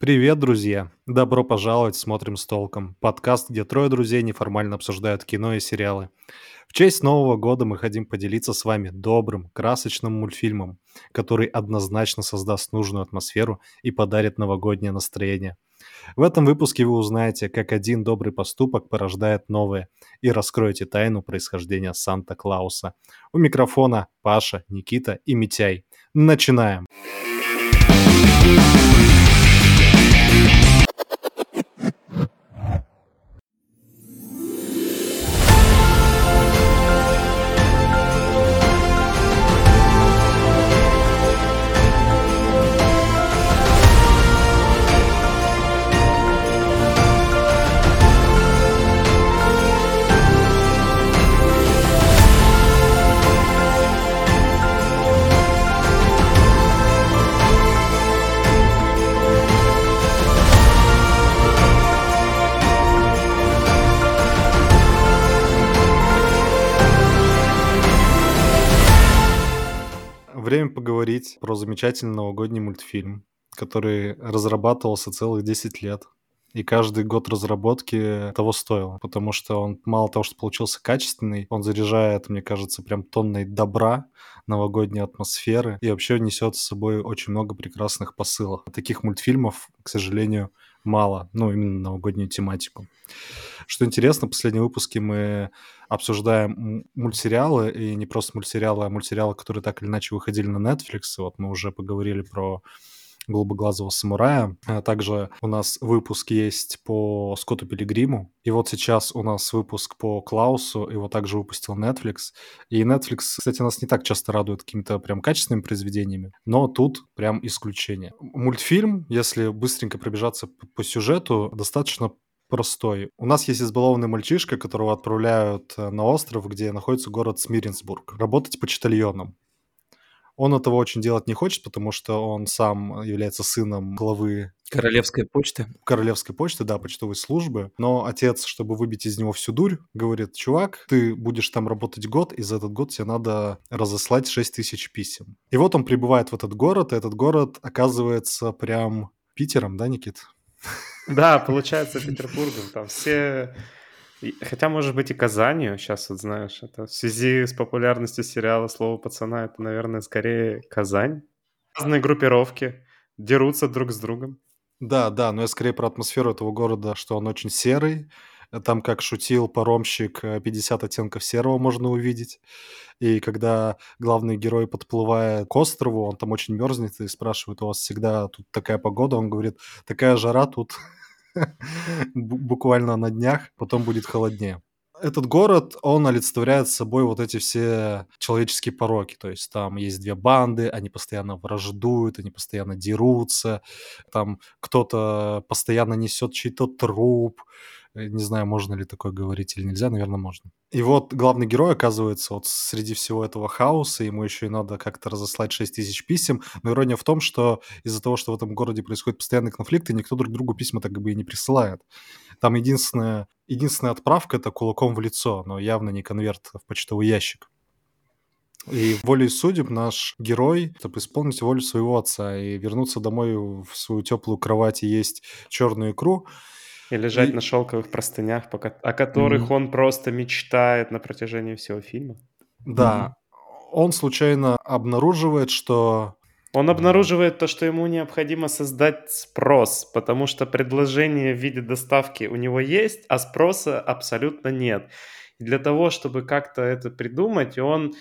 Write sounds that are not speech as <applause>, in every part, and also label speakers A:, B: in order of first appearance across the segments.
A: Привет, друзья! Добро пожаловать в «Смотрим с толком» — подкаст, где трое друзей неформально обсуждают кино и сериалы. В честь Нового года мы хотим поделиться с вами добрым, красочным мультфильмом, который однозначно создаст нужную атмосферу и подарит новогоднее настроение. В этом выпуске вы узнаете, как один добрый поступок порождает новое, и раскроете тайну происхождения Санта-Клауса. У микрофона Паша, Никита и Митяй. Начинаем! Начинаем! Время поговорить про замечательный новогодний мультфильм, который разрабатывался целых 10 лет. И каждый год разработки того стоил, потому что он мало того, что получился качественный, он заряжает, мне кажется, прям тонной добра, новогодней атмосферы и вообще несет с собой очень много прекрасных посылов. Таких мультфильмов, к сожалению, мало, ну, именно новогоднюю тематику. Что интересно, в последнем выпуске мы обсуждаем мультсериалы, и не просто мультсериалы, а мультсериалы, которые так или иначе выходили на Netflix. Вот мы уже поговорили про голубоглазого самурая. А также у нас выпуск есть по Скотту Пилигриму. И вот сейчас у нас выпуск по Клаусу, его также выпустил Netflix. И Netflix, кстати, нас не так часто радует какими-то прям качественными произведениями, но тут прям исключение. Мультфильм, если быстренько пробежаться по, сюжету, достаточно простой. У нас есть избалованный мальчишка, которого отправляют э, на остров, где находится город Смиренсбург, работать почтальоном. Он этого очень делать не хочет, потому что он сам является сыном главы
B: Королевской почты.
A: Королевской почты, да, почтовой службы. Но отец, чтобы выбить из него всю дурь, говорит, чувак, ты будешь там работать год, и за этот год тебе надо разослать 6 тысяч писем. И вот он прибывает в этот город, и этот город оказывается прям Питером, да, Никит? <laughs>
C: Да, получается Петербургом. Там все... Хотя, может быть, и Казанью, сейчас вот знаешь, это в связи с популярностью сериала «Слово пацана», это, наверное, скорее Казань. Разные группировки дерутся друг с другом.
A: Да, да, но я скорее про атмосферу этого города, что он очень серый, там, как шутил паромщик, 50 э, оттенков серого можно увидеть. И когда главный герой подплывает к острову, он там очень мерзнет и спрашивает, у вас всегда тут такая погода? Он говорит, такая жара тут <laughs> буквально на днях, потом будет холоднее этот город, он олицетворяет собой вот эти все человеческие пороки. То есть там есть две банды, они постоянно враждуют, они постоянно дерутся, там кто-то постоянно несет чей-то труп, Э, не знаю, можно ли такое говорить или нельзя, наверное, можно. И вот главный герой оказывается вот среди всего этого хаоса, ему еще и надо как-то разослать 6 тысяч писем. Но ирония в том, что из-за того, что в этом городе происходят постоянные конфликты, никто друг другу письма так бы и не присылает. Там единственная, единственная отправка — это кулаком в лицо, но явно не конверт в почтовый ящик. И волей судеб наш герой, чтобы исполнить волю своего отца и вернуться домой в свою теплую кровать и есть черную икру,
C: и лежать и... на шелковых простынях, о которых mm-hmm. он просто мечтает на протяжении всего фильма.
A: Да. Mm-hmm. Он случайно обнаруживает, что...
C: Он обнаруживает то, что ему необходимо создать спрос, потому что предложение в виде доставки у него есть, а спроса абсолютно нет. И для того, чтобы как-то это придумать, он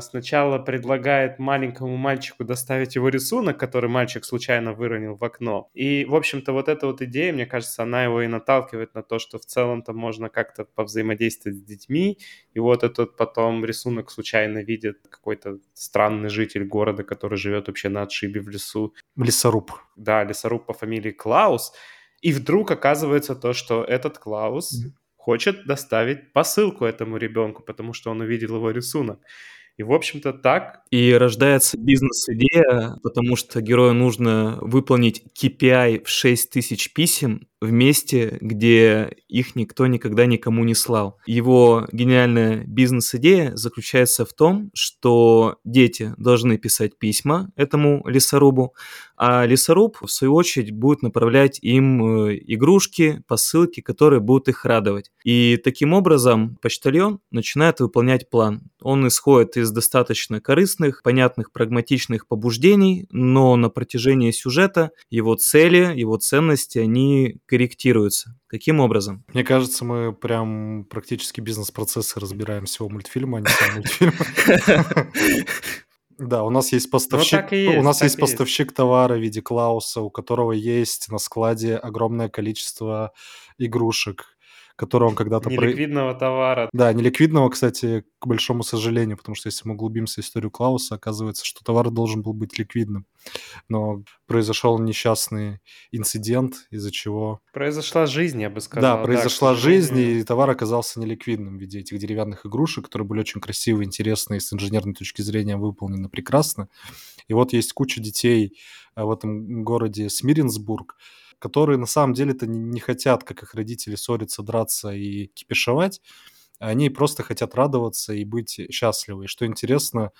C: сначала предлагает маленькому мальчику доставить его рисунок, который мальчик случайно выронил в окно. И, в общем-то, вот эта вот идея, мне кажется, она его и наталкивает на то, что в целом-то можно как-то повзаимодействовать с детьми. И вот этот потом рисунок случайно видит какой-то странный житель города, который живет вообще на отшибе в лесу.
A: Лесоруб.
C: Да, лесоруб по фамилии Клаус. И вдруг оказывается то, что этот Клаус mm-hmm. хочет доставить посылку этому ребенку, потому что он увидел его рисунок. И, в общем-то, так.
B: И рождается бизнес-идея, потому что герою нужно выполнить KPI в 6 тысяч писем, в месте, где их никто никогда никому не слал. Его гениальная бизнес-идея заключается в том, что дети должны писать письма этому лесорубу, а лесоруб, в свою очередь, будет направлять им э, игрушки, посылки, которые будут их радовать. И таким образом почтальон начинает выполнять план. Он исходит из достаточно корыстных, понятных, прагматичных побуждений, но на протяжении сюжета его цели, его ценности, они корректируются. Каким образом?
A: Мне кажется, мы прям практически бизнес-процессы разбираем всего мультфильма, а не сам мультфильм. <laughs> Да, у нас есть поставщик, ну, есть, у нас есть поставщик есть. товара в виде Клауса, у которого есть на складе огромное количество игрушек, который он когда-то...
C: Неликвидного про... товара.
A: Да, неликвидного, кстати, к большому сожалению, потому что если мы углубимся в историю Клауса, оказывается, что товар должен был быть ликвидным. Но произошел несчастный инцидент, из-за чего...
C: Произошла жизнь, я бы сказал.
A: Да, произошла да, жизнь, и товар оказался неликвидным в виде этих деревянных игрушек, которые были очень красивые, интересные, с инженерной точки зрения выполнены прекрасно. И вот есть куча детей э, в этом городе Смиренсбург, которые на самом деле-то не, не хотят, как их родители, ссориться, драться и кипишевать. Они просто хотят радоваться и быть счастливы. И что интересно,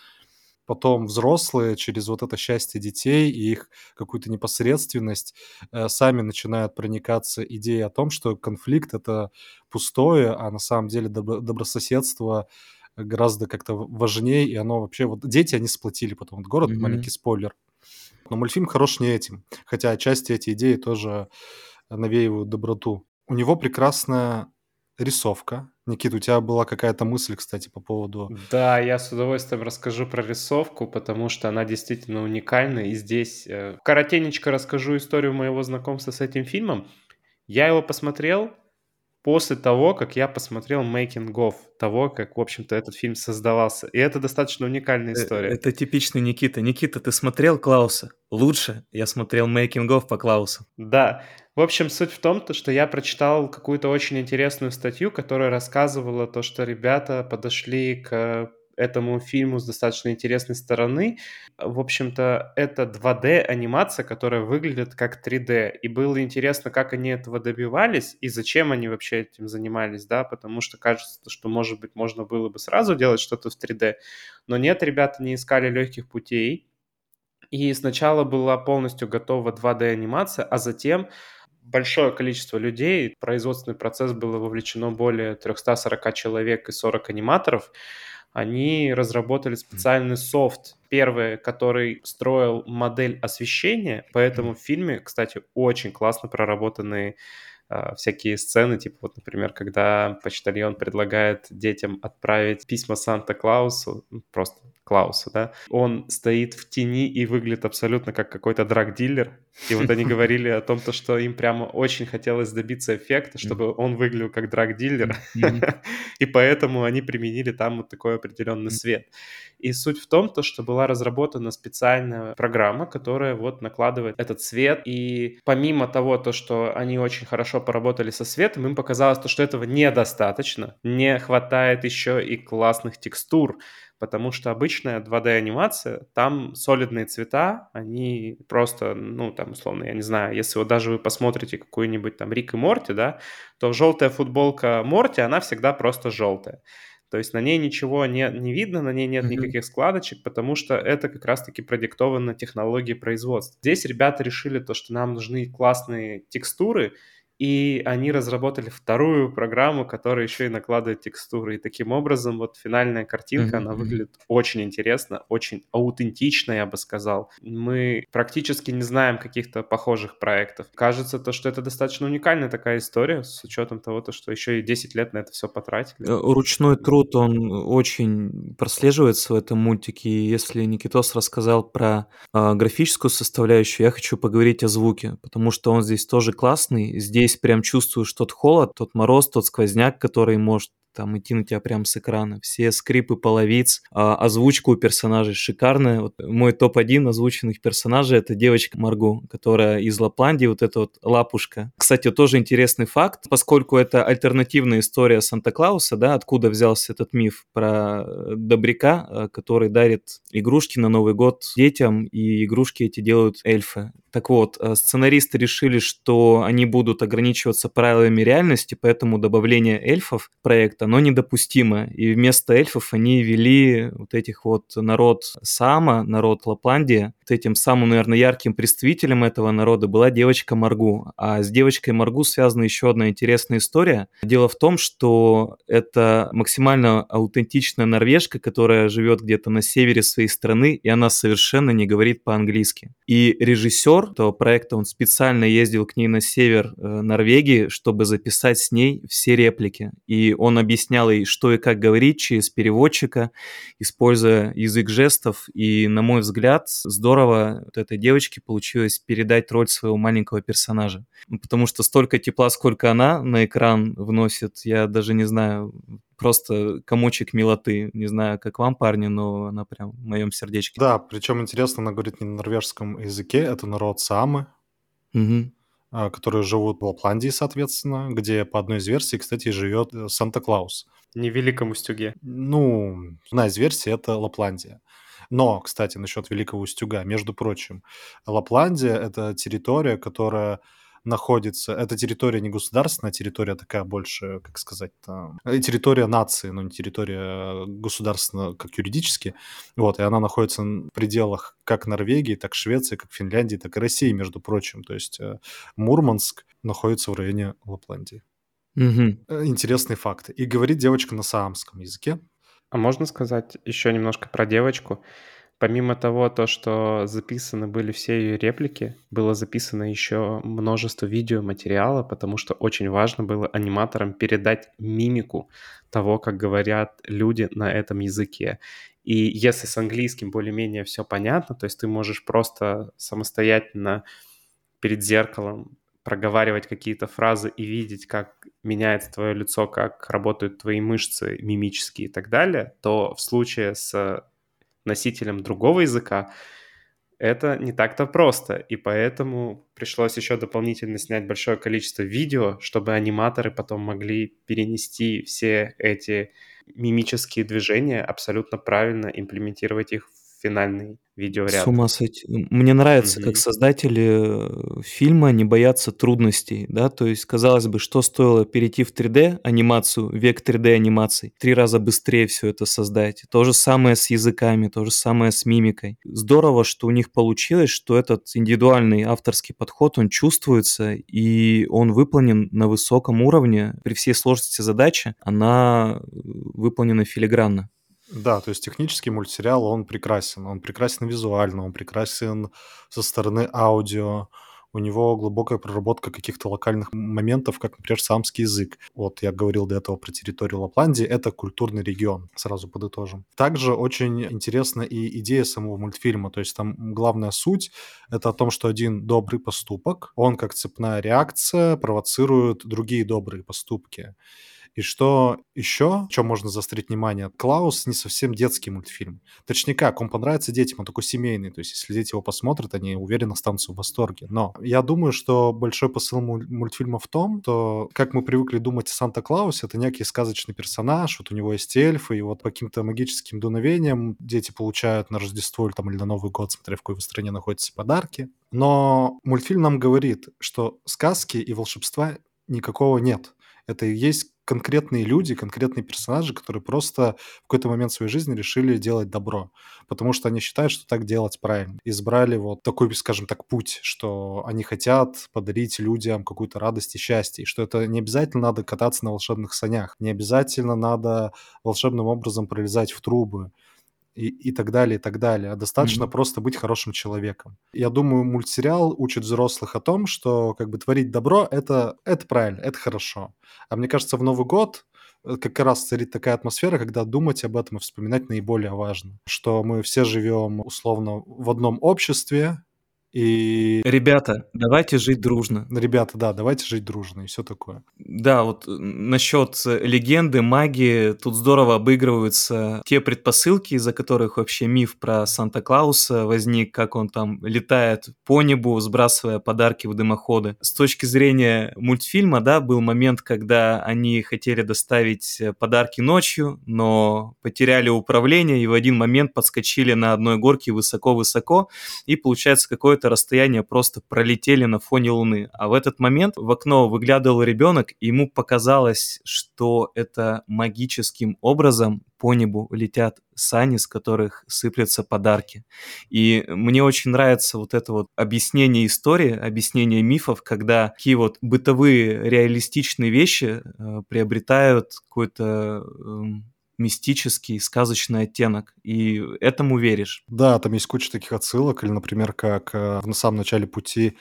A: потом взрослые через вот это счастье детей и их какую-то непосредственность э, сами начинают проникаться идеей о том, что конфликт это пустое, а на самом деле добро- добрососедство гораздо как-то важнее, и оно вообще... Вот дети, они сплотили потом вот город, mm-hmm. маленький спойлер. Но мультфильм хорош не этим, хотя отчасти эти идеи тоже навеивают доброту. У него прекрасная рисовка. Никита, у тебя была какая-то мысль, кстати, по поводу...
C: Да, я с удовольствием расскажу про рисовку, потому что она действительно уникальна. И здесь э, коротенечко расскажу историю моего знакомства с этим фильмом. Я его посмотрел, после того, как я посмотрел making of того, как, в общем-то, этот фильм создавался. И это достаточно уникальная э, история.
B: Это типичный Никита. Никита, ты смотрел Клауса? Лучше. Я смотрел making of по Клаусу.
C: Да. В общем, суть в том, то, что я прочитал какую-то очень интересную статью, которая рассказывала то, что ребята подошли к этому фильму с достаточно интересной стороны. В общем-то, это 2D-анимация, которая выглядит как 3D. И было интересно, как они этого добивались и зачем они вообще этим занимались, да, потому что кажется, что, может быть, можно было бы сразу делать что-то в 3D. Но нет, ребята не искали легких путей. И сначала была полностью готова 2D-анимация, а затем большое количество людей, производственный процесс было вовлечено более 340 человек и 40 аниматоров, они разработали специальный софт, первый, который строил модель освещения, поэтому в фильме, кстати, очень классно проработанные э, всякие сцены, типа вот, например, когда почтальон предлагает детям отправить письма Санта-Клаусу, просто Клауса, да, он стоит в тени и выглядит абсолютно как какой-то драг-дилер. И вот они <laughs> говорили о том, то, что им прямо очень хотелось добиться эффекта, чтобы он выглядел как драг-дилер. <laughs> И поэтому они применили там вот такой определенный свет. И суть в том, то, что была разработана специальная программа, которая вот накладывает этот свет. И помимо того, то, что они очень хорошо поработали со светом, им показалось то, что этого недостаточно. Не хватает еще и классных текстур потому что обычная 2D-анимация, там солидные цвета, они просто, ну, там, условно, я не знаю, если вот даже вы посмотрите какую-нибудь там Рик и Морти, да, то желтая футболка Морти, она всегда просто желтая. То есть на ней ничего не, не видно, на ней нет mm-hmm. никаких складочек, потому что это как раз-таки продиктовано технологией производства. Здесь ребята решили то, что нам нужны классные текстуры, и они разработали вторую программу, которая еще и накладывает текстуры. И таким образом вот финальная картинка, mm-hmm. она выглядит очень интересно, очень аутентично, я бы сказал. Мы практически не знаем каких-то похожих проектов. Кажется то, что это достаточно уникальная такая история, с учетом того, то, что еще и 10 лет на это все потратили. Э,
B: ручной труд, он очень прослеживается в этом мультике. И если Никитос рассказал про э, графическую составляющую, я хочу поговорить о звуке, потому что он здесь тоже классный. Здесь здесь прям чувствуешь тот холод, тот мороз, тот сквозняк, который может там идти на тебя прям с экрана. Все скрипы половиц, а, озвучка у персонажей шикарная. Вот мой топ-1 озвученных персонажей — это девочка Марго, которая из Лапландии, вот эта вот лапушка. Кстати, тоже интересный факт, поскольку это альтернативная история Санта-Клауса, да, откуда взялся этот миф про э, добряка, э, который дарит игрушки на Новый год детям, и игрушки эти делают эльфы. Так вот, э, сценаристы решили, что они будут ограничиваться правилами реальности, поэтому добавление эльфов в проект, оно недопустимо. И вместо эльфов они вели вот этих вот народ Сама, народ Лапландия. Этим самым, наверное, ярким представителем этого народа была девочка Маргу. А с девочкой Маргу связана еще одна интересная история. Дело в том, что это максимально аутентичная норвежка, которая живет где-то на севере своей страны, и она совершенно не говорит по-английски. И режиссер режиссер этого проекта, он специально ездил к ней на север э, Норвегии, чтобы записать с ней все реплики. И он объяснял ей, что и как говорить через переводчика, используя язык жестов. И, на мой взгляд, здорово вот этой девочке получилось передать роль своего маленького персонажа. Ну, потому что столько тепла, сколько она на экран вносит, я даже не знаю, просто комочек милоты. Не знаю, как вам, парни, но она прям в моем сердечке.
A: Да, причем интересно, она говорит не на норвежском языке, это народ Самы,
B: Угу.
A: которые живут в Лапландии, соответственно, где по одной из версий, кстати, живет э, Санта-Клаус.
C: Не в Великом Устюге.
A: Ну, одна из версий — это Лапландия. Но, кстати, насчет Великого Устюга, между прочим, Лапландия — это территория, которая находится, это территория не государственная, а территория такая больше, как сказать, там, э, территория нации, но не территория государственная, как юридически. Вот, и она находится в пределах как Норвегии, так Швеции, как Финляндии, так и России, между прочим. То есть э, Мурманск находится в районе Лапландии.
B: Угу.
A: Интересные факты. И говорит девочка на саамском языке.
C: А можно сказать еще немножко про девочку? Помимо того, то, что записаны были все ее реплики, было записано еще множество видеоматериала, потому что очень важно было аниматорам передать мимику того, как говорят люди на этом языке. И если с английским более-менее все понятно, то есть ты можешь просто самостоятельно перед зеркалом проговаривать какие-то фразы и видеть, как меняется твое лицо, как работают твои мышцы мимические и так далее, то в случае с носителем другого языка, это не так-то просто. И поэтому пришлось еще дополнительно снять большое количество видео, чтобы аниматоры потом могли перенести все эти мимические движения, абсолютно правильно имплементировать их финальный видеоряд.
B: С ума сойти. Мне нравится, как создатели э, фильма не боятся трудностей, да, то есть, казалось бы, что стоило перейти в 3D анимацию, век 3D анимаций, три раза быстрее все это создать. То же самое с языками, то же самое с мимикой. Здорово, что у них получилось, что этот индивидуальный авторский подход, он чувствуется, и он выполнен на высоком уровне. При всей сложности задачи она э, выполнена филигранно.
A: Да, то есть технический мультсериал, он прекрасен. Он прекрасен визуально, он прекрасен со стороны аудио. У него глубокая проработка каких-то локальных моментов, как, например, самский язык. Вот я говорил до этого про территорию Лапландии. Это культурный регион, сразу подытожим. Также очень интересна и идея самого мультфильма. То есть там главная суть — это о том, что один добрый поступок, он как цепная реакция провоцирует другие добрые поступки. И что еще, чем можно заострить внимание, Клаус не совсем детский мультфильм. Точнее как, он понравится детям, он такой семейный, то есть если дети его посмотрят, они уверенно останутся в восторге. Но я думаю, что большой посыл мультфильма в том, что как мы привыкли думать о Санта-Клаусе, это некий сказочный персонаж, вот у него есть эльфы, и вот по каким-то магическим дуновениям дети получают на Рождество или, там, или на Новый год, смотря в какой стране находятся, подарки. Но мультфильм нам говорит, что сказки и волшебства никакого нет. Это и есть конкретные люди, конкретные персонажи, которые просто в какой-то момент своей жизни решили делать добро, потому что они считают, что так делать правильно. Избрали вот такой, скажем так, путь, что они хотят подарить людям какую-то радость и счастье, и что это не обязательно надо кататься на волшебных санях, не обязательно надо волшебным образом пролезать в трубы, и, и так далее, и так далее. А достаточно mm-hmm. просто быть хорошим человеком. Я думаю, мультсериал учит взрослых о том, что как бы творить добро это, это правильно, это хорошо. А мне кажется, в Новый год э, как раз царит такая атмосфера, когда думать об этом и вспоминать наиболее важно. Что мы все живем условно в одном обществе, И
B: Ребята, давайте жить дружно.
A: ребята, да, давайте жить дружно и все такое.
B: Да, вот э, насчет легенды, магии, тут здорово обыгрываются те предпосылки, из-за которых вообще миф про Санта-Клауса возник, как он там летает по небу, сбрасывая подарки в дымоходы. С точки зрения мультфильма, да, был момент, когда они хотели доставить подарки ночью, но потеряли управление и в один момент подскочили на одной горке высоко-высоко, и получается какое-то расстояние просто пролетели на фоне Луны. А в этот момент в окно выглядывал ребенок, и ему показалось, что это магическим образом по небу летят сани, с которых сыплются подарки. И мне очень нравится вот это вот объяснение истории, объяснение мифов, когда такие вот бытовые реалистичные вещи э, приобретают какой-то э, мистический, сказочный оттенок, и этому веришь.
A: Да, там есть куча таких отсылок, или, например, как э, в самом начале пути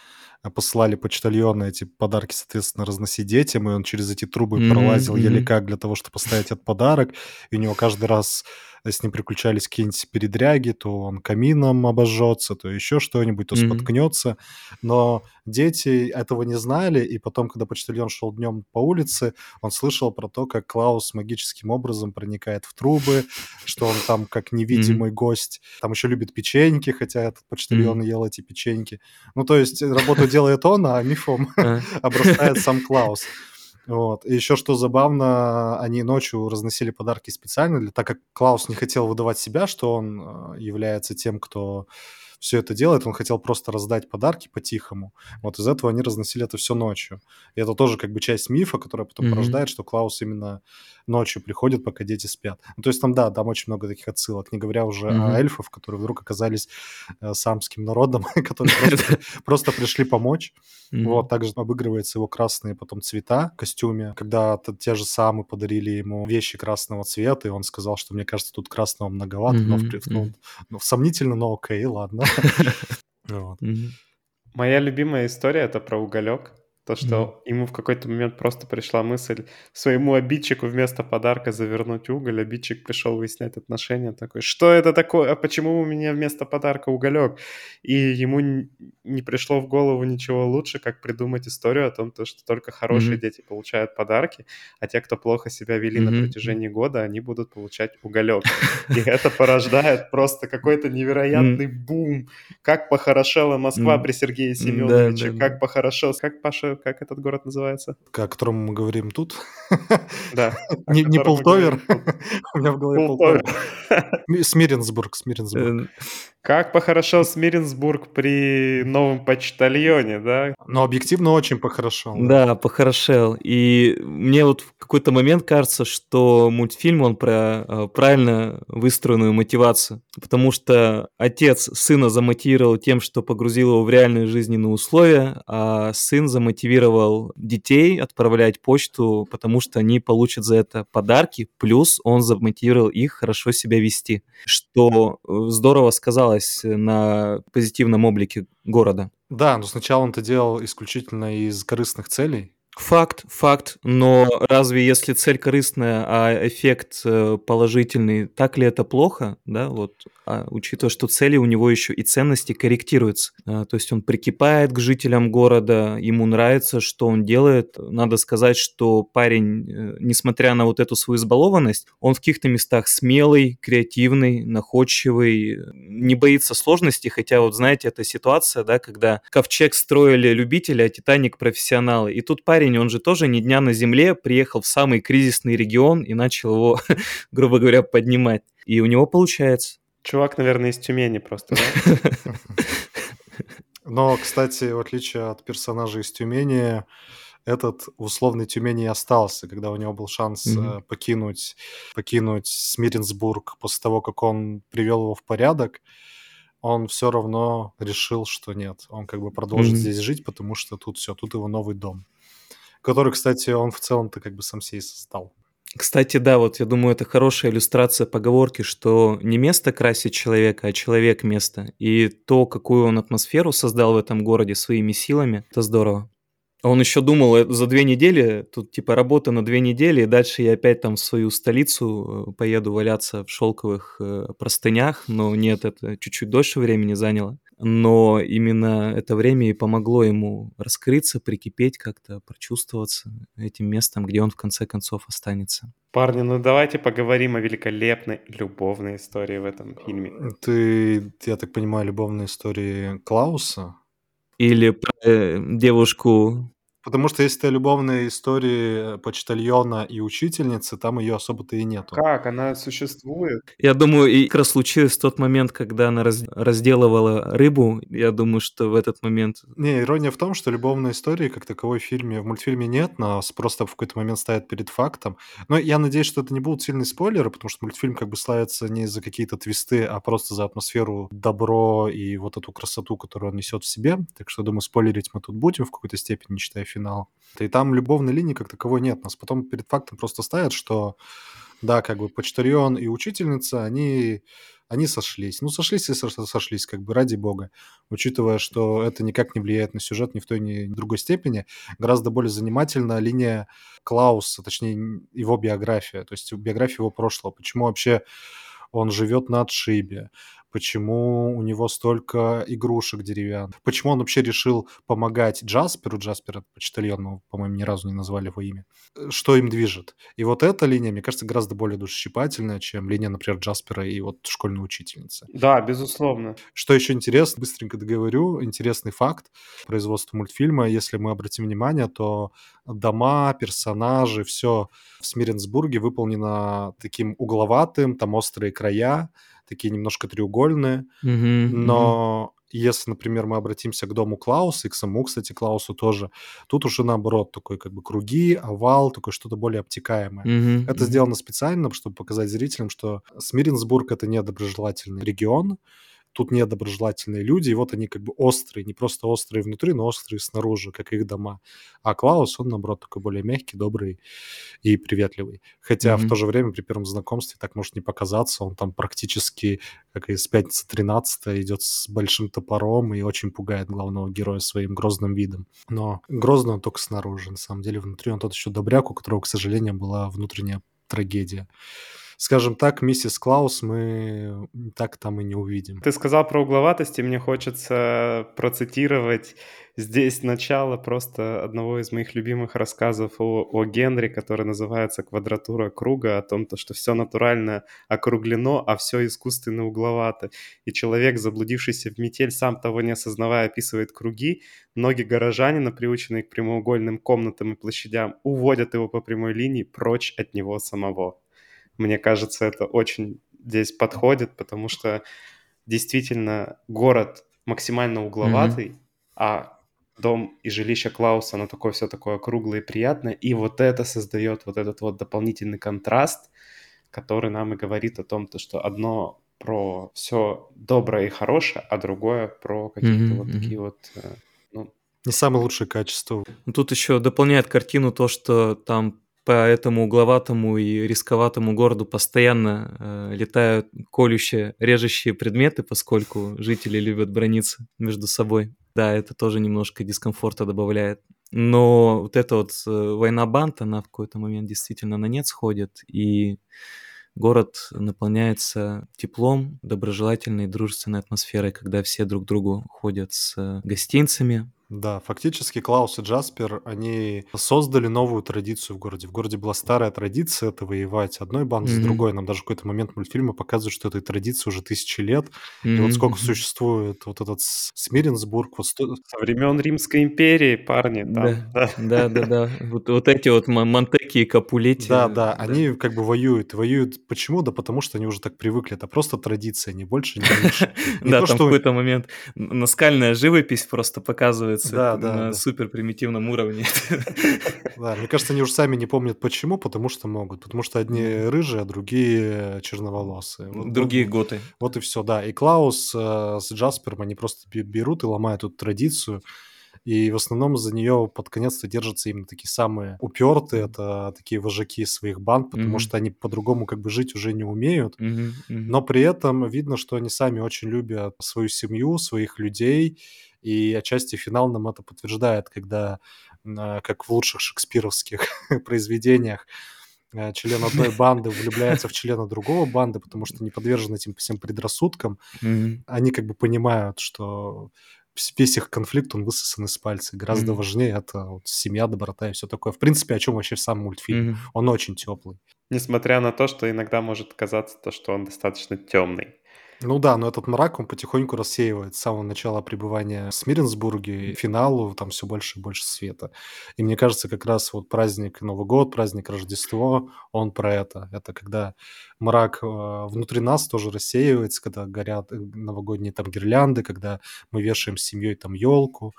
A: посылали почтальона эти подарки, соответственно, разносить детям, и он через эти трубы
B: Мгм,
A: пролазил еле как для того, чтобы <laughs> поставить этот подарок, и у него каждый раз с ним приключались какие-нибудь передряги, то он камином обожжется, то еще что-нибудь, то
B: Мгм.
A: споткнется, но дети этого не знали, и потом, когда почтальон шел днем по улице, он слышал про то, как Клаус магическим образом проникает в трубы, что он там как невидимый гость, там еще любит печеньки, хотя этот почтальон
B: Мгм.
A: ел эти печеньки. Ну, то есть работу делает он, а мифом <laughs> обрастает сам Клаус. Вот. И еще что забавно, они ночью разносили подарки специально, для, так как Клаус не хотел выдавать себя, что он э, является тем, кто все это делает, он хотел просто раздать подарки по-тихому. Вот из этого они разносили это все ночью. И это тоже как бы часть мифа, которая потом
B: Мгм.
A: порождает, что Клаус именно ночью приходит, пока дети спят. Ну, то есть там, да, там очень много таких отсылок, не говоря уже
B: Мгм.
A: о эльфов, которые вдруг оказались э, самским народом, <laughs> которые <laughs> просто, просто пришли помочь. Вот, также обыгрывается его красные потом цвета в костюме, когда те же самые подарили ему вещи красного цвета, и он сказал, что мне кажется, тут красного многовато, но в, ну, ну, сомнительно, но окей, ладно. <laughs>
C: Моя любимая история это про уголек. То, что ему в какой-то момент просто пришла мысль своему обидчику вместо подарка завернуть уголь. Обидчик пришел выяснять отношения. Такой, что это такое? А почему у меня вместо подарка уголек? И ему не пришло в голову ничего лучше, как придумать историю о том, то, что только хорошие
B: Мгм.
C: дети получают подарки, а те, кто плохо себя вели на
B: Мгм.
C: протяжении года, они будут получать уголек. <laughs> И это порождает просто какой-то невероятный бум. Как похорошела Москва при Сергее Семеновиче, как похорошел, как Паша, как этот город называется?
A: О котором мы говорим тут.
C: Да. <laughs>
A: Не, не Полтовер. <laughs> У меня в голове
C: Полтовер.
A: Полтовер. Ми- Смиренсбург, Смиренсбург.
B: Э,
C: Как похорошел Смиренсбург при новом почтальоне, да?
A: Но объективно очень похорошел.
B: Да, похорошел. И мне вот в какой-то момент кажется, что мультфильм, он про э, правильно выстроенную мотивацию. Потому что отец сына замотивировал тем, что погрузил его в реальные жизненные условия, а сын замотивировал детей отправлять почту, потому что они получат за это подарки, плюс он замотивировал их хорошо себя вести, что э, здорово сказалось на позитивном облике города.
A: Да, но сначала он это делал исключительно из корыстных целей.
B: Факт, факт, но разве если цель корыстная, а эффект э, положительный, так ли это плохо, да, вот, а, учитывая, что цели у него еще и ценности корректируются, А, то есть он прикипает к жителям города, ему нравится, что он делает, надо сказать, что парень, э, несмотря на вот эту свою избалованность, он в каких-то местах смелый, креативный, находчивый, не боится сложностей, хотя вот знаете, эта ситуация, да, когда ковчег строили любители, а Титаник профессионалы, и тут парень, он же тоже ни дня на земле, приехал в самый кризисный регион и начал его, <laughs> грубо говоря, поднимать. И у него получается.
C: Чувак, наверное, из Тюмени просто, да? <laughs>
A: Но, кстати, в отличие от персонажа из Тюмени, этот в условной Тюмени и остался, когда у него был шанс э, покинуть, покинуть Смиренсбург после того, как он привел его в порядок, он все равно решил, что нет, он как бы продолжит
B: Мгм.
A: здесь жить, потому что тут все, тут его новый дом, который, кстати, он в целом-то как бы сам себе и создал.
B: Кстати, да, вот я думаю, это хорошая иллюстрация поговорки, что не место красит человека, а человек место. И то, какую он атмосферу создал в этом городе своими силами, это здорово. Он еще думал, э, за две недели, тут типа работа на две недели, и дальше я опять там в свою столицу э, поеду валяться в шелковых э, простынях, но нет, это чуть-чуть дольше времени заняло. Но именно это время и помогло ему раскрыться, прикипеть как-то, прочувствоваться этим местом, где он в конце концов останется.
C: Парни, ну давайте поговорим о великолепной любовной истории в этом фильме.
A: Ты, я так понимаю, любовной истории Клауса?
B: Или про э, девушку
A: Потому что если это любовные истории почтальона и учительницы, там ее особо-то и нету.
C: Как? Она существует?
B: Я думаю, и как раз случилось в тот момент, когда она раз- разделывала рыбу. Я думаю, что в этот момент...
A: Не, ирония в том, что любовной истории как таковой в фильме, в мультфильме нет, нас просто в какой-то момент ставят перед фактом. Но я надеюсь, что это не будут сильные спойлеры, потому что мультфильм как бы славится не за какие-то твисты, а просто за атмосферу, добро и вот эту красоту, которую он несет в себе. Так что, думаю, спойлерить мы тут будем в какой-то степени, не считая финал. И там любовной линии как таковой нет. Нас потом перед фактом просто ставят, что да, как бы почтальон и учительница, они, они сошлись. Ну, сошлись и сошлись, как бы ради бога. Учитывая, что это никак не влияет на сюжет ни в той, ни в другой степени, гораздо более занимательна линия Клауса, точнее, его биография, то есть биография его прошлого. Почему вообще он живет на отшибе, почему у него столько игрушек деревянных, почему он вообще решил помогать Джасперу, Джаспер почтальон, мы, по-моему, ни разу не назвали его имя, э, что им движет. И вот эта линия, мне кажется, гораздо более душесчипательная, чем линия, например, Джаспера и вот школьной учительницы.
C: Да, безусловно.
A: Что еще интересно, быстренько договорю, интересный факт производства мультфильма, если мы обратим внимание, то дома, персонажи, все в Смиренсбурге выполнено таким угловатым, там острые края, такие немножко треугольные,
B: мгм.
A: но если, например, мы обратимся к дому Клауса и к самому, кстати, Клаусу тоже, тут уже наоборот такой как бы круги, овал, такое что-то более обтекаемое.
B: Мгм,
A: Это
B: мгм.
A: сделано специально, чтобы показать зрителям, что Смиренсбург это недоброжелательный регион, тут недоброжелательные люди, и вот они как бы острые, не просто острые внутри, но острые снаружи, как их дома. А Клаус, он, наоборот, такой более мягкий, добрый и приветливый. Хотя в
B: Мгм.
A: то же время при первом знакомстве так может не показаться, он там практически, как из «Пятницы 13 идет с большим топором и очень пугает главного героя своим грозным видом. Но грозный он только снаружи, на самом деле внутри он тот еще добряк, у которого, к сожалению, была внутренняя трагедия. Скажем так, миссис Клаус мы так там и не увидим.
C: Ты сказал про угловатости, мне хочется процитировать здесь начало просто одного из моих любимых рассказов о, о Генри, который называется «Квадратура круга», о том, то, что все натурально округлено, а все искусственно угловато. И человек, заблудившийся в метель, сам того не осознавая, описывает круги. Многие горожане, приученные к прямоугольным комнатам и площадям, уводят его по прямой линии прочь от него самого. Мне кажется, это очень здесь подходит, потому что действительно город максимально угловатый, а дом и жилище Клауса, оно такое все такое круглое и приятное, и вот это создает вот этот вот дополнительный контраст, который нам и говорит о том, то, что одно про все доброе и хорошее, а другое про какие-то
B: Мгм,
C: вот такие вот э, ну,
A: Не самое лучшее качество.
B: Ну, Тут еще дополняет картину то, что там по этому угловатому и рисковатому городу постоянно э, летают колющие, режущие предметы, поскольку жители любят брониться между собой. Да, это тоже немножко дискомфорта добавляет. Но вот эта вот э, война банд, она в какой-то момент действительно на нет сходит, и город наполняется теплом, доброжелательной, дружественной атмосферой, когда все друг другу ходят с э, гостинцами,
A: Да, фактически Клаус и Джаспер, они создали новую традицию в городе. В городе была старая традиция это воевать одной бандой с
B: Мгм.
A: другой. Нам даже какой-то момент мультфильма показывают, что этой традиции уже тысячи лет. И вот сколько существует вот этот С- Смиренсбург, вот сто-
C: со времен Римской империи, парни, там,
B: Да,
C: да.
B: да, да, да. Вот, вот эти вот Мо- Монтеки и Капулетти.
A: Да, да, они как бы воюют. Воюют почему? Да потому что они уже так привыкли. Это просто традиция, <laughs> не больше, не меньше.
B: Да, там какой-то момент наскальная живопись просто показывается
A: Да, да,
B: на
A: да.
B: супер примитивном уровне. <laughs>
A: Да, мне кажется, они уже сами не помнят почему, потому что могут. Потому что одни рыжие, а другие черноволосые.
B: Другие готы.
A: Вот и все, да. И Клаус э, с Джаспером, они просто бе- берут и ломают эту традицию. И в основном за нее под конец-то держатся именно такие самые упертые, это такие вожаки своих банд, потому
B: Мгм.
A: что они по-другому как бы жить уже не умеют.
B: Мгм, мгм.
A: Но при этом видно, что они сами очень любят свою семью, своих людей, и отчасти финал нам это подтверждает, когда, а, как в лучших шекспировских <laughs> произведениях, э, член одной банды влюбляется в члена другого банды, потому что не подвержен этим всем предрассудкам,
B: Мгм.
A: они как бы понимают, что весь их конфликт, он высосан из пальца. Гораздо
B: Мгм.
A: важнее это вот семья, доброта и все такое. В принципе, о чем вообще сам мультфильм?
B: Мгм.
A: Он очень теплый.
C: Несмотря на то, что иногда может казаться, то, что он достаточно темный.
A: Ну да, но этот мрак, он потихоньку рассеивает с самого начала пребывания в Смиренсбурге, и финалу там все больше и больше света. И мне кажется, как раз вот праздник Новый год, праздник Рождество, он про это. Это когда мрак э, внутри нас тоже рассеивается, когда горят э, новогодние там гирлянды, когда мы вешаем с семьей там елку.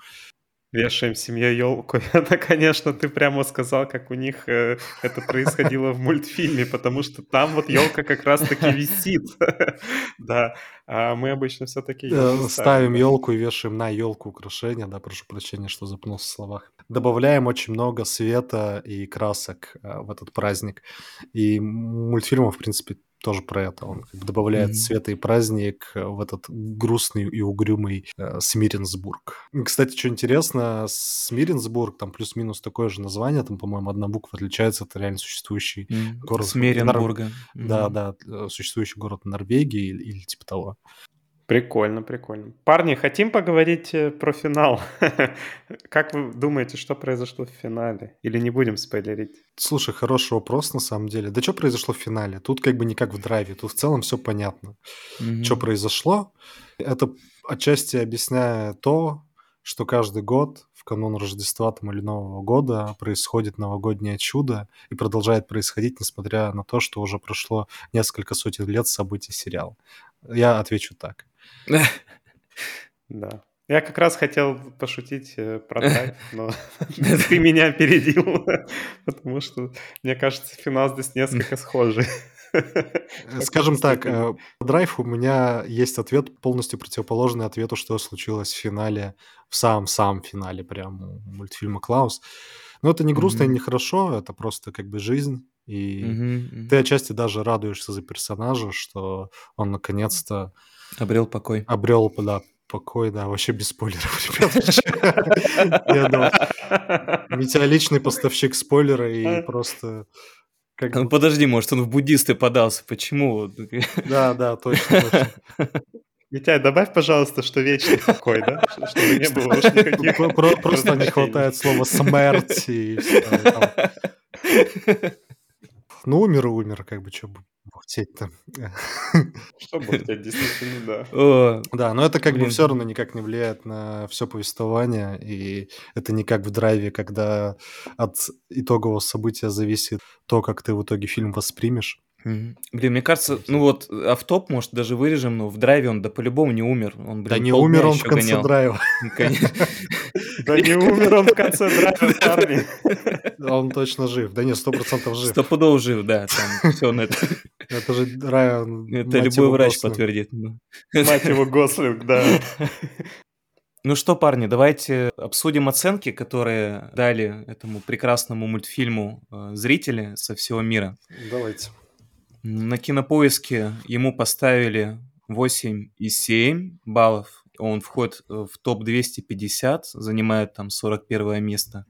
C: Вешаем семье елку. <laughs> Это, конечно, ты прямо сказал, как у них э, это происходило в мультфильме, потому что там вот елка как раз-таки <laughs> висит. <laughs> Да, а мы обычно все-таки
A: Э, Ставим елку и вешаем на елку украшения, да, прошу прощения, что запнулся в словах. Добавляем очень много света и красок э, в этот праздник. И мультфильм, в принципе, тоже про это. Он как бы добавляет
B: Мгм.
A: света и праздник э, в этот грустный и угрюмый э, Смиренсбург. Кстати, что интересно, Смиренсбург, там плюс-минус такое же название, там, по-моему, одна буква отличается, это реально существующий
B: М,
A: город.
B: С Меренбурга.
A: Да,
B: Мгм.
A: да, э, существующий город Норвегии или, или типа того.
C: Прикольно, прикольно. Парни, хотим поговорить э, про финал. <laughs> Как вы думаете, что произошло в финале? Или не будем спойлерить?
A: Слушай, хороший вопрос на самом деле. Да что произошло в финале? Тут как бы не как в драйве, тут в целом все понятно. Что произошло? Это отчасти объясняет то, что каждый год в канун Рождества там, или Нового года происходит новогоднее чудо и продолжает происходить, несмотря на то, что уже прошло несколько сотен лет с событий сериала. Я отвечу так.
C: Да. Я как раз хотел пошутить э, про <laughs> драйв, но <laughs> ты меня опередил, <laughs> потому что, мне кажется, финал здесь несколько схожий.
A: Э, Скажем так, э, драйв у меня есть ответ полностью противоположный ответу, что случилось в финале, в самом-самом финале прям у мультфильма «Клаус». Но это не грустно и не хорошо, это просто как бы жизнь. И ты отчасти даже радуешься за персонажа, что он наконец-то
B: Обрел покой.
A: обрел, да, покой, да, вообще без спойлеров, <laughs> ребят. Я думаю, Митя личный поставщик спойлера и просто как
B: Ну,
A: бы...
B: подожди, может, он в буддисты подался. Почему?
A: Да, да, точно, точно.
C: Добавь, пожалуйста, что вечный покой, да? Чтобы не было уж никаких
A: Про- про- Просто не хватает слова смерть и всё там. Ну, умер и умер, как бы, что бухтеть-то.
C: Что бухтеть, действительно, да. <laughs>
A: Да, но это как бы все равно никак не влияет на все повествование, и это не как в драйве, когда от итогового события зависит то, как ты в итоге фильм воспримешь.
B: Блин, мне кажется, ну вот автоп, может, даже вырежем, но в драйве он да по-любому не умер. Он,
A: Да
B: блин,
A: не
B: полдня
A: умер он в конце
B: гонял.
A: драйва.
B: Ну.
C: Да не умер он в конце <laughs> драйва, парни.
A: Он точно жив. Да нет, сто процентов жив.
B: Стопудово жив, да. Там все на это. <laughs>
A: Это же Райан.
B: Это любой врач подтвердит. ну.
C: Мать его, Гослинг, да. <laughs>
B: Ну что, парни, давайте обсудим оценки, которые дали этому прекрасному мультфильму э, зрители со всего мира.
A: Давайте.
B: На кинопоиске ему поставили 8,7 баллов. Он входит э, в топ-250, занимает там 41 место.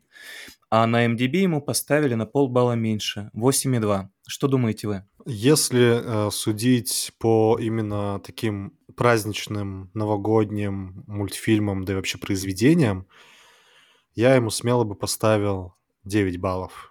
B: А на MDB ему поставили на полбалла меньше, 8,2. Что думаете вы?
A: Если э, судить по именно таким праздничным новогодним мультфильмам, да и вообще произведениям, я ему смело бы поставил 9 баллов.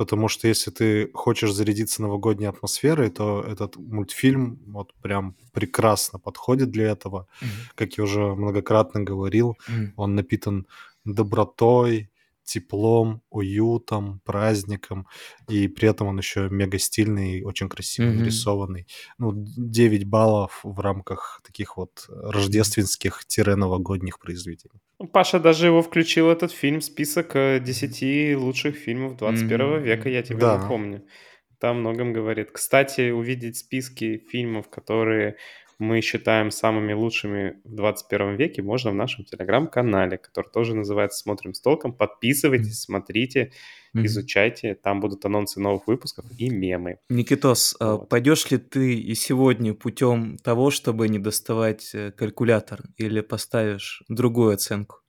A: Потому что если ты хочешь зарядиться новогодней атмосферой, то этот мультфильм вот прям прекрасно подходит для этого. Как я уже многократно говорил,
B: Мгм.
A: он напитан добротой, теплом, уютом, праздником, и при этом он еще мега стильный, очень красиво
B: Мгм.
A: нарисованный. Ну, 9 баллов в рамках таких вот рождественских-новогодних произведений.
C: Ну, Паша даже его включил этот фильм в список э, 10 лучших фильмов 21
B: Мгм.
C: века, я тебе
A: Да.
C: напомню. Там многом говорит. Кстати, увидеть списки фильмов, которые мы считаем самыми лучшими в 21 веке, можно в нашем телеграм-канале, который тоже называется «Смотрим с толком». Подписывайтесь, смотрите,
B: Мгм.
C: изучайте. Там будут анонсы новых выпусков и мемы.
B: Никитос, а
C: Вот.
B: пойдешь ли ты и сегодня путем того, чтобы не доставать э, калькулятор, или поставишь другую оценку?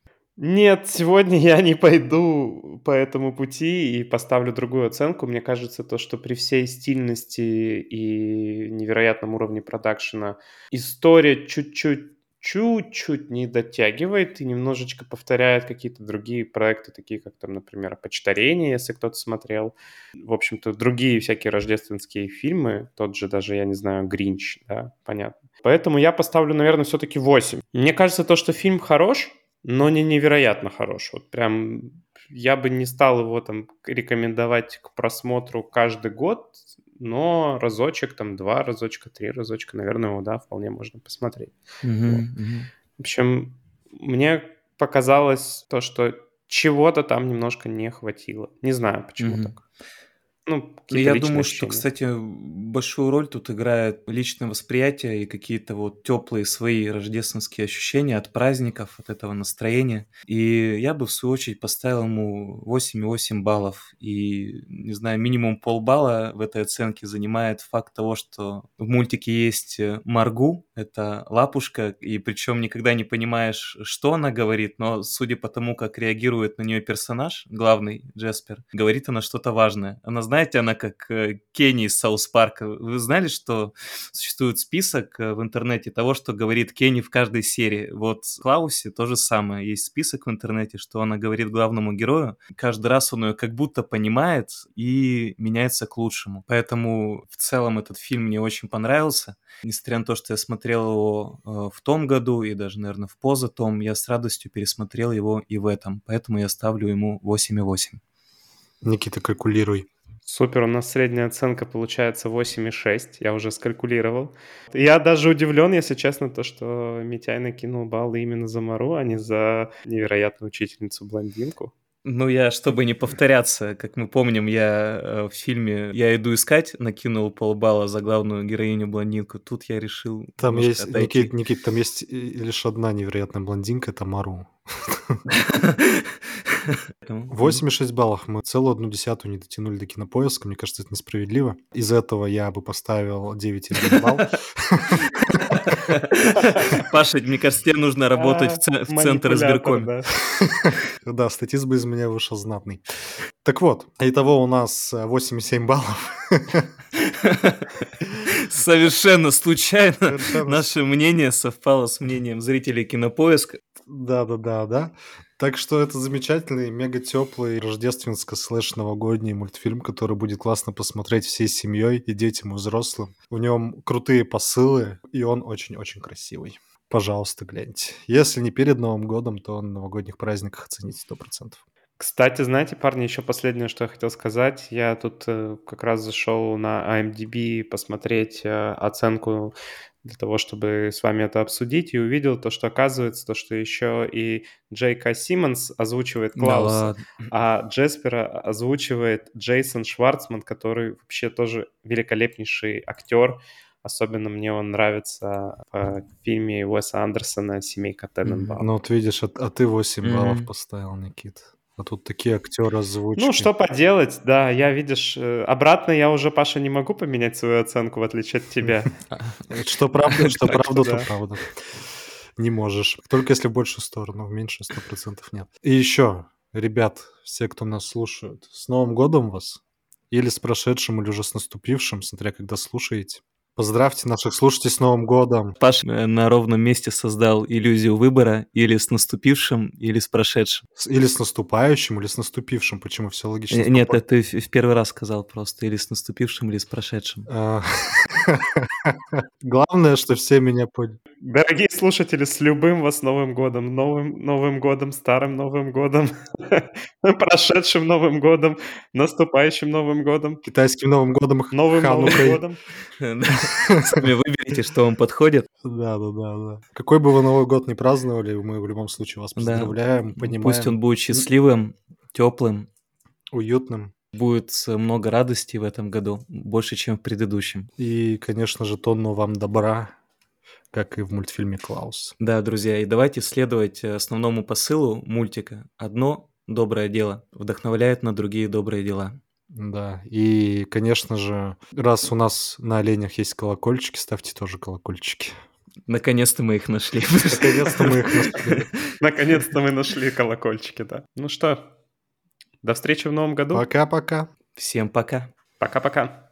C: Нет, сегодня я не пойду по этому пути и поставлю другую оценку. Мне кажется, то, что при всей стильности и невероятном уровне продакшена история чуть-чуть чуть-чуть не дотягивает и немножечко повторяет какие-то другие проекты, такие как там, например, «Почтарение», если кто-то смотрел. В общем-то, другие всякие рождественские фильмы, тот же даже, я не знаю, «Гринч», да, понятно. Поэтому я поставлю, наверное, все-таки 8. Мне кажется, то, что фильм хорош, но не невероятно хорош. Вот прям я бы не стал его там рекомендовать к просмотру каждый год, но разочек, там два разочка, три разочка, наверное, его, да, вполне можно посмотреть.
B: Мгм,
C: Вот. В общем, мне показалось то, что чего-то там немножко не хватило. Не знаю, почему
B: Мгм.
C: так. Ну,
B: Я думаю, что,
C: ощущения.
B: кстати, большую роль тут играет личное восприятие и какие-то вот теплые свои рождественские ощущения от праздников, от этого настроения. И я бы, в свою очередь, поставил ему 8,8 баллов. И, не знаю, минимум полбалла в этой оценке занимает факт того, что в мультике есть э, Маргу, это лапушка, и причем никогда не понимаешь, что она говорит, но судя по тому, как реагирует на нее персонаж, главный Джеспер, говорит она что-то важное. Она, знаете, она как э, Кенни из Саус Парка. Вы знали, что существует список э, в интернете того, что говорит Кенни в каждой серии? Вот в Клаусе то же самое. Есть список в интернете, что она говорит главному герою. Каждый раз он ее как будто понимает и меняется к лучшему. Поэтому в целом этот фильм мне очень понравился. Несмотря на то, что я смотрел его э, в том году и даже, наверное, в позатом, я с радостью пересмотрел его и в этом. Поэтому я ставлю ему 8,8.
A: Никита, калькулируй.
C: Супер, у нас средняя оценка получается 8,6, я уже скалькулировал. Я даже удивлен, если честно, то, что Митяй накинул баллы именно за Мару, а не за невероятную учительницу-блондинку.
B: Ну, я, чтобы не повторяться, как мы помним, я э, в фильме «Я иду искать» накинул полбалла за главную героиню-блондинку. Тут я решил
A: Там есть,
B: отойти.
A: Никит, Никит, там есть и- лишь одна невероятная блондинка, это Мару. <laughs>
B: Поэтому,
A: 8,6 баллов. Мы целую одну десятую не дотянули до кинопоиска. Мне кажется, это несправедливо. Из этого я бы поставил 9,1 балл. <laughs> <laughs>
B: Паша, мне кажется, тебе нужно работать в, в центр избиркоме.
C: да. <laughs>
A: Статист бы из меня вышел знатный. Так вот, итого у нас э, 8,7 баллов. <laughs>
B: Совершенно случайно
A: Совершенно
B: наше мнение совпало с мнением зрителей кинопоиска.
A: Да, да, да, да. Так что это замечательный, мега теплый рождественско слэш новогодний мультфильм, который будет классно посмотреть всей семьей и детям, и взрослым. В нем крутые посылы, и он очень-очень красивый. Пожалуйста, гляньте. Если не перед Новым годом, то на новогодних праздниках оцените 100%.
C: Кстати, знаете, парни, еще последнее, что я хотел сказать. Я тут э, как раз зашел на IMDb посмотреть э, оценку для того, чтобы с вами это обсудить, и увидел то, что оказывается, то, что еще и Джейка Симмонс озвучивает
B: Да
C: Клауса,
B: ладно.
C: а Джеспера озвучивает Джейсон Шварцман, который вообще тоже великолепнейший актер. Особенно мне он нравится в фильме Уэса Андерсона «Семейка Тененбаум».
A: Ну вот видишь, а, а ты 8 баллов
B: Мгм.
A: поставил, Никит. А тут такие актеры озвучки.
C: Ну, что поделать, да, я, видишь, э, обратно я уже, Паша, не могу поменять свою оценку, в отличие от тебя. <laughs>
A: Что правда, что правда,
C: что
A: то
C: да.
A: правда. Не можешь. Только если в большую сторону, в меньшую сто процентов нет. И еще, ребят, все, кто нас слушают, с Новым годом вас! Или с прошедшим, или уже с наступившим, смотря когда слушаете. Поздравьте наших слушателей с Новым годом!
B: Паша э, на ровном месте создал иллюзию выбора или с наступившим, или с прошедшим.
A: Или с наступающим, или с наступившим. Почему все логично?
B: Э, Нет, это ты в в первый раз сказал просто. Или с наступившим, или с прошедшим. <laughs> <laughs>
A: Главное, что все меня поняли.
C: Дорогие слушатели, с любым вас Новым годом, новым Новым годом, старым Новым годом, <laughs> прошедшим Новым годом, наступающим Новым годом,
A: Китайским Новым годом,
C: новым Новым годом. <laughs>
B: Сами выберите, что вам подходит.
A: Да, да, да, да. Какой бы вы Новый год ни праздновали, мы в любом случае вас поздравляем, понимаем,
B: Пусть он будет счастливым, теплым,
A: уютным.
B: Будет э, много радости в этом году, больше, чем в предыдущем.
A: И, конечно же, тонну вам добра, как и в мультфильме «Клаус».
B: Да, друзья, и давайте следовать э, основному посылу мультика. Одно доброе дело вдохновляет на другие добрые дела.
A: Да, и, конечно же, раз у нас на оленях есть колокольчики, ставьте тоже колокольчики.
B: Наконец-то мы их нашли.
A: Наконец-то мы их нашли. <laughs>
C: Наконец-то мы нашли колокольчики, да. Ну что, до встречи в новом году.
A: Пока-пока.
B: Всем пока.
C: Пока-пока.